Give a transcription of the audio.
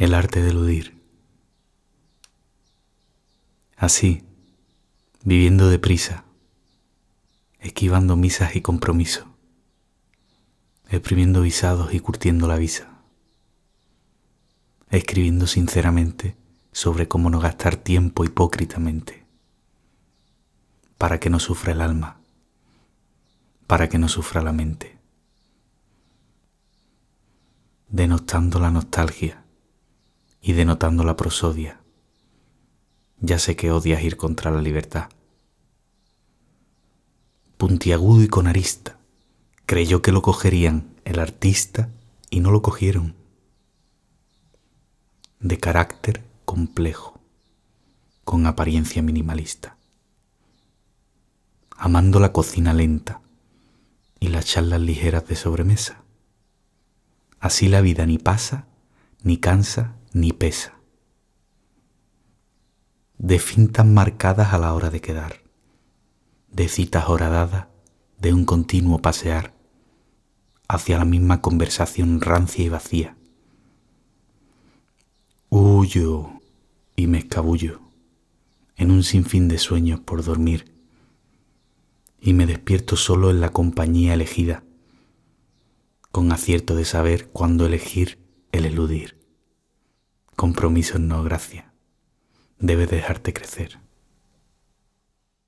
el arte de eludir. Así, viviendo deprisa, esquivando misas y compromisos, exprimiendo visados y curtiendo la visa, escribiendo sinceramente sobre cómo no gastar tiempo hipócritamente, para que no sufra el alma, para que no sufra la mente, denostando la nostalgia y denotando la prosodia. Ya sé que odias ir contra la libertad. Puntiagudo y con arista, creyó que lo cogerían el artista y no lo cogieron. De carácter complejo, con apariencia minimalista, amando la cocina lenta y las charlas ligeras de sobremesa. Así la vida ni pasa, ni cansa, ni pesa. De fintas marcadas a la hora de quedar, de citas horadadas, de un continuo pasear hacia la misma conversación rancia y vacía. Huyo y me escabullo en un sinfín de sueños por dormir y me despierto solo en la compañía elegida, con acierto de saber cuándo elegir el eludir. Compromiso no gracia, debe dejarte crecer.